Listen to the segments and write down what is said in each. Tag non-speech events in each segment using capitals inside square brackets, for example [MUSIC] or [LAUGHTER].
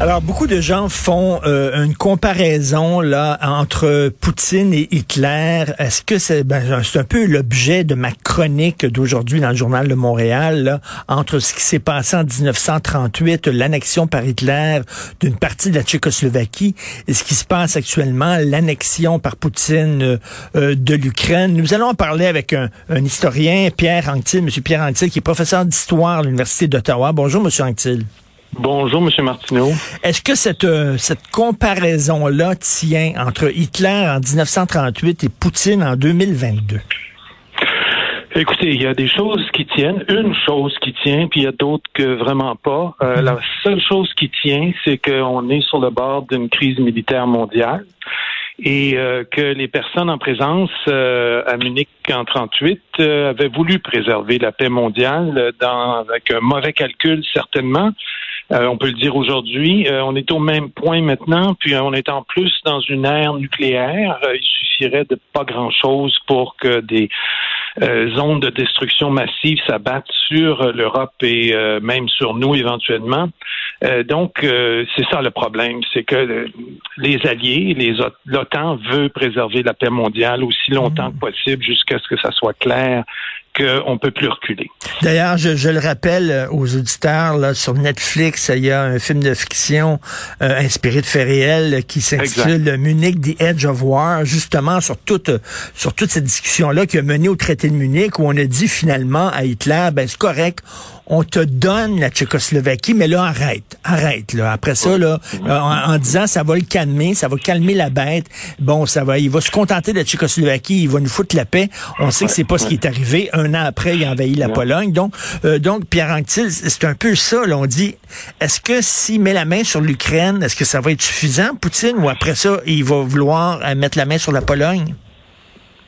Alors, beaucoup de gens font euh, une comparaison là entre Poutine et Hitler. Est-ce que c'est ben, c'est un peu l'objet de ma chronique d'aujourd'hui dans le journal de Montréal, entre ce qui s'est passé en 1938, l'annexion par Hitler d'une partie de la Tchécoslovaquie, et ce qui se passe actuellement, l'annexion par Poutine euh, de l'Ukraine. Nous allons en parler avec un, un historien, Pierre Anctil, Monsieur Pierre Anctil, qui est professeur d'histoire à l'Université d'Ottawa. Bonjour, Monsieur Anctil. Bonjour, M. Martineau. Est-ce que cette, euh, cette comparaison-là tient entre Hitler en 1938 et Poutine en 2022? Écoutez, il y a des choses qui tiennent, une chose qui tient, puis il y a d'autres que vraiment pas. Euh, la seule chose qui tient, c'est qu'on est sur le bord d'une crise militaire mondiale et euh, que les personnes en présence à Munich en 38 avaient voulu préserver la paix mondiale dans, avec un mauvais calcul certainement, euh, on peut le dire aujourd'hui. Euh, on est au même point maintenant, puis euh, on est en plus dans une ère nucléaire. il suffirait de pas grand-chose pour que des ondes de destruction massive s'abattent sur l'Europe et même sur nous éventuellement. donc, c'est ça le problème, c'est que les alliés, les l'OTAN veut préserver la paix mondiale aussi longtemps que possible jusqu'à ce que ça soit clair qu'on peut plus reculer. D'ailleurs, je, je, le rappelle euh, aux auditeurs, là, sur Netflix, il y a un film de fiction euh, inspiré de faits réels qui s'intitule Munich, The Edge of War, justement sur toute, sur toute cette discussion-là qui a mené au traité de Munich, où on a dit finalement à Hitler, ben c'est correct, on te donne la Tchécoslovaquie, mais là, arrête, arrête, là. Après ça, là, en, disant, ça va le calmer, ça va calmer la bête. Bon, ça va, il va se contenter de la Tchécoslovaquie, il va nous foutre la paix. On sait que c'est pas ce qui est arrivé. Un an après, il a envahi la Pologne. Donc, euh, donc, Pierre Anctil, c'est un peu ça, là. On dit, est-ce que s'il met la main sur l'Ukraine, est-ce que ça va être suffisant, Poutine, ou après ça, il va vouloir euh, mettre la main sur la Pologne?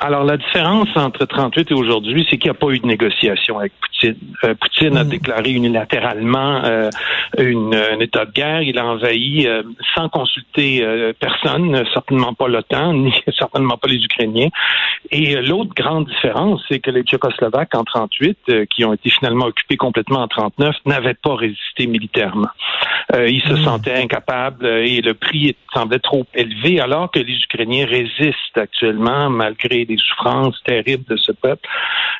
Alors, la différence entre 38 et aujourd'hui, c'est qu'il n'y a pas eu de négociation avec Poutine. Euh, Poutine a mm. déclaré unilatéralement euh, une, un état de guerre. Il a envahi euh, sans consulter personne, certainement pas l'OTAN, [LAUGHS] ni certainement pas les Ukrainiens. Et l'autre grande différence, c'est que les Tchécoslovaques en 38, qui ont été finalement occupés complètement en 39, n'avaient pas résisté militairement. ils se mm. sentaient incapables et le prix semblait trop élevé, alors que les Ukrainiens résistent actuellement malgré des souffrances terribles de ce peuple.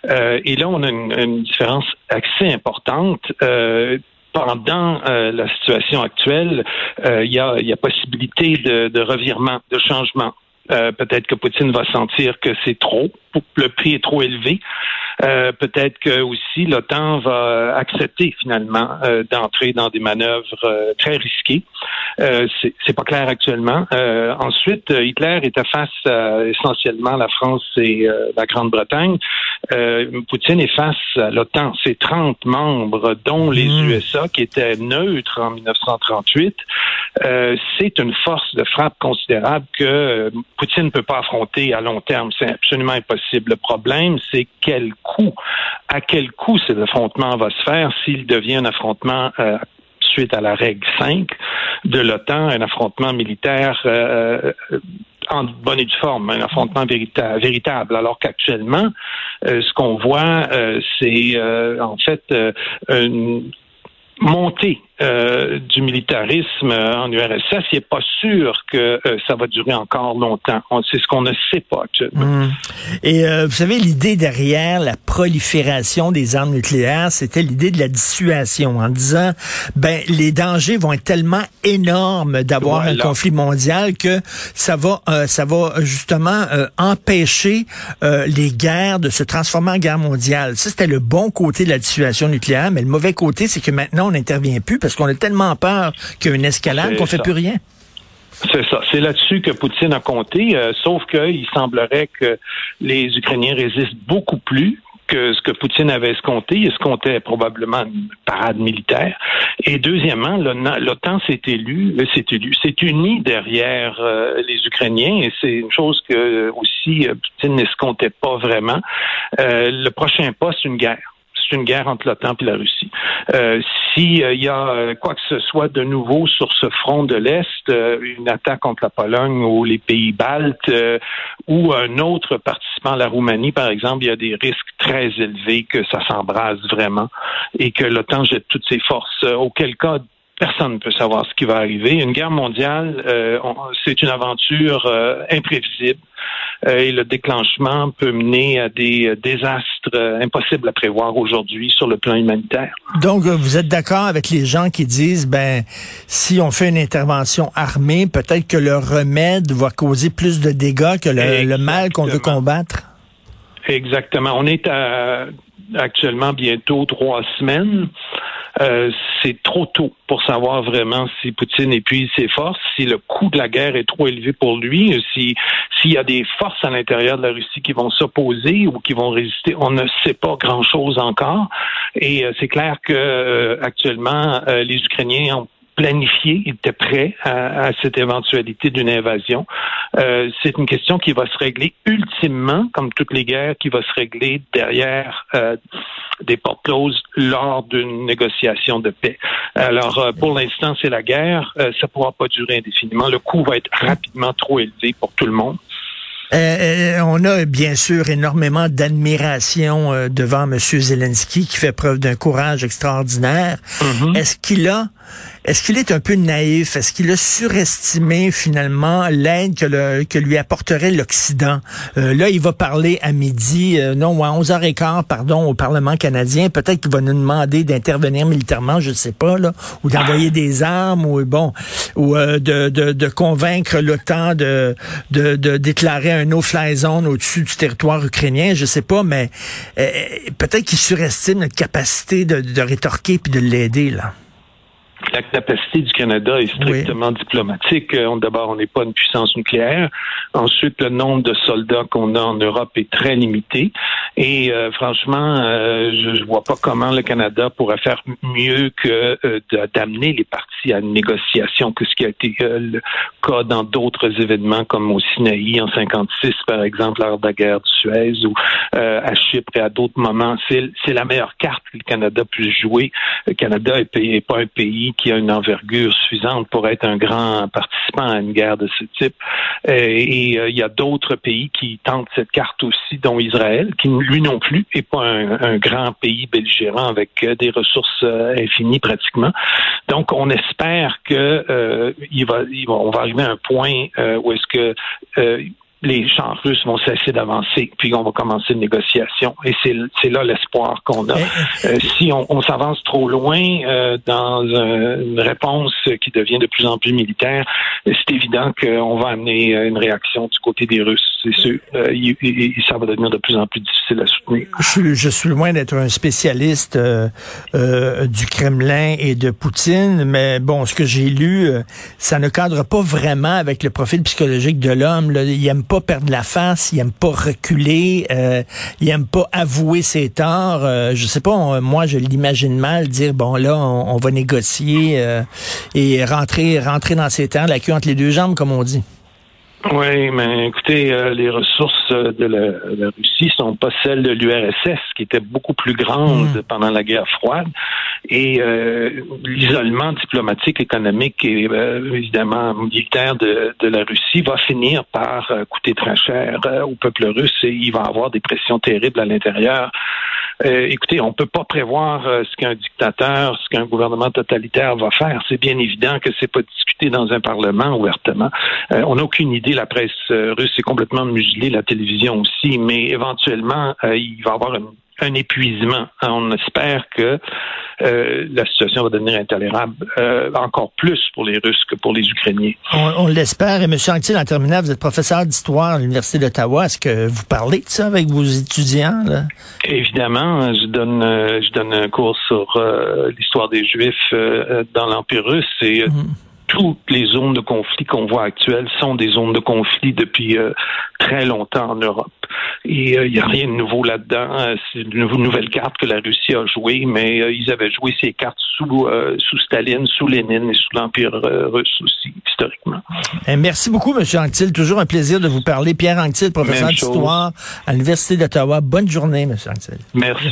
Euh, et là, on a une, différence assez importante. Euh, pendant euh, la situation actuelle, il y, a, possibilité de, de revirement, de changement. Peut-être que Poutine va sentir que c'est trop, le prix est trop élevé. Euh, peut-être que aussi l'OTAN va accepter finalement euh, d'entrer dans des manœuvres euh, très risquées. c'est pas clair actuellement. ensuite, Hitler était face à essentiellement la France et la Grande-Bretagne. Poutine est face à l'OTAN. C'est 30 membres, dont les mmh. USA, qui étaient neutres en 1938. C'est une force de frappe considérable que Poutine ne peut pas affronter à long terme. C'est absolument impossible. Le problème, c'est quel coût, à quel coût cet affrontement va se faire s'il devient un affrontement euh, suite à la règle 5 de l'OTAN, un affrontement militaire euh, euh, en bonne et due forme, un affrontement véritable, alors qu'actuellement, ce qu'on voit, c'est en fait une montée euh, du militarisme en URSS, il n'est pas sûr que euh, ça va durer encore longtemps. C'est ce qu'on ne sait pas. Hmm. Et euh, vous savez, l'idée derrière la prolifération des armes nucléaires, c'était l'idée de la dissuasion, en disant, ben les dangers vont être tellement énormes d'avoir un conflit mondial que ça va, ça va justement empêcher les guerres de se transformer en guerre mondiale. Ça, c'était le bon côté de la dissuasion nucléaire, mais le mauvais côté, c'est que maintenant, on n'intervient plus parce qu'on a tellement peur qu'il y a une escalade qu'on fait plus rien. C'est ça. C'est là-dessus que Poutine a compté, euh, sauf qu'il semblerait que les Ukrainiens résistent beaucoup plus que ce que Poutine avait escompté. Il escomptait probablement une parade militaire. Et deuxièmement, l'OTAN s'est élu, euh, s'est élu, s'est uni derrière euh, les Ukrainiens, et c'est une chose que aussi Poutine n'escomptait pas vraiment. le prochain pas, c'est une guerre c'est une guerre entre l'OTAN et la Russie. Euh, S'il euh, y a euh, quoi que ce soit de nouveau sur ce front de l'Est, une attaque contre la Pologne ou les pays baltes ou un autre participant, la Roumanie par exemple, il y a des risques très élevés que ça s'embrase vraiment et que l'OTAN jette toutes ses forces. auquel cas, personne ne peut savoir ce qui va arriver. Une guerre mondiale, c'est une aventure imprévisible et le déclenchement peut mener à des désastres impossibles à prévoir aujourd'hui sur le plan humanitaire. Donc, vous êtes d'accord avec les gens qui disent, ben, si on fait une intervention armée, peut-être que le remède va causer plus de dégâts que le, mal qu'on veut combattre? Exactement. On est à actuellement bientôt trois semaines. Euh, c'est trop tôt pour savoir vraiment si Poutine épuise ses forces, si le coût de la guerre est trop élevé pour lui, si s'il y a des forces à l'intérieur de la Russie qui vont s'opposer ou qui vont résister. On ne sait pas grand-chose encore. Et euh, c'est clair que euh, actuellement les Ukrainiens ont planifié, ils étaient prêts à, cette éventualité d'une invasion. Euh, c'est une question qui va se régler ultimement, comme toutes les guerres, qui va se régler derrière euh, des portes closes lors d'une négociation de paix. Alors, euh, pour l'instant, c'est la guerre. ça ne pourra pas durer indéfiniment. Le coût va être rapidement trop élevé pour tout le monde. on a bien sûr énormément d'admiration devant M. Zelensky qui fait preuve d'un courage extraordinaire. Mm-hmm. Est-ce qu'il a est-ce qu'il est un peu naïf? Est-ce qu'il a surestimé finalement l'aide que, lui apporterait l'Occident? Euh, là, il va parler à midi, euh, non, à 11h15, pardon, au Parlement canadien. Peut-être qu'il va nous demander d'intervenir militairement, je ne sais pas, là, ou d'envoyer des armes, ou bon, ou euh, de, convaincre l'OTAN de, de, déclarer un no-fly zone au-dessus du territoire ukrainien, je sais pas, mais peut-être qu'il surestime notre capacité de, de rétorquer puis de l'aider, là la capacité du Canada est strictement diplomatique. Euh, d'abord, on n'est pas une puissance nucléaire. Ensuite, le nombre de soldats qu'on a en Europe est très limité. Et euh, franchement, euh, je ne vois pas comment le Canada pourrait faire mieux que d'amener les parties à une négociation que ce qui a été le cas dans d'autres événements comme au Sinaï en 56, par exemple, lors de la guerre de Suez ou à Chypre et à d'autres moments. C'est la meilleure carte que le Canada puisse jouer. Le Canada n'est pas un pays qui a une envergure suffisante pour être un grand participant à une guerre de ce type. Euh, et euh, il y a d'autres pays qui tentent cette carte aussi, dont Israël, qui lui non plus n'est pas un, grand pays belligérant avec euh, des ressources infinies pratiquement. Donc, on espère que va, on va arriver à un point où est-ce que les champs russes vont cesser d'avancer, puis on va commencer une négociation. Et c'est là l'espoir qu'on a. Euh, si on, s'avance trop loin euh, dans une réponse qui devient de plus en plus militaire, c'est évident qu'on va amener une réaction du côté des Russes, c'est sûr. Euh, ça va devenir de plus en plus difficile à soutenir. Je, suis loin d'être un spécialiste du Kremlin et de Poutine, mais bon, ce que j'ai lu, ça ne cadre pas vraiment avec le profil psychologique de l'homme. Il aime pas perdre la face, il aime pas reculer, euh, il aime pas avouer ses torts. Euh, je sais pas, moi je l'imagine mal dire bon là on, va négocier euh, et rentrer rentrer dans ses terres, la queue entre les deux jambes comme on dit. Oui, mais écoutez, euh, les ressources de la, la, Russie sont pas celles de l'URSS, qui était beaucoup plus grande hmm. pendant la guerre froide. Et euh, l'isolement diplomatique, économique et euh, évidemment militaire de, de, la Russie va finir par coûter très cher au peuple russe et il va avoir des pressions terribles à l'intérieur. écoutez, on peut pas prévoir ce qu'un dictateur, ce qu'un gouvernement totalitaire va faire. C'est bien évident que c'est pas discuté dans un parlement ouvertement. on n'a aucune idée la presse euh, russe est complètement muselée, la télévision aussi, mais éventuellement, euh, il va y avoir un, épuisement. On espère que euh, la situation va devenir intolérable encore plus pour les Russes que pour les Ukrainiens. On, l'espère. Et M. Anctil, en terminant, vous êtes professeur d'histoire à l'Université d'Ottawa. Est-ce que vous parlez de ça avec vos étudiants? Évidemment. Je donne, je donne un cours sur l'histoire des Juifs dans l'Empire russe et mhm toutes les zones de conflit qu'on voit actuelles sont des zones de conflit depuis euh, très longtemps en Europe. Et il euh, n'y a rien de nouveau là-dedans. Euh, c'est une nouvelle carte que la Russie a jouée, mais ils avaient joué ces cartes sous, sous Staline, sous Lénine et sous l'Empire russe aussi, historiquement. Eh, merci beaucoup, M. Anctil. Toujours un plaisir de vous parler. Pierre Anctil, professeur d'histoire à l'Université d'Ottawa. Bonne journée, M. Anctil. Merci.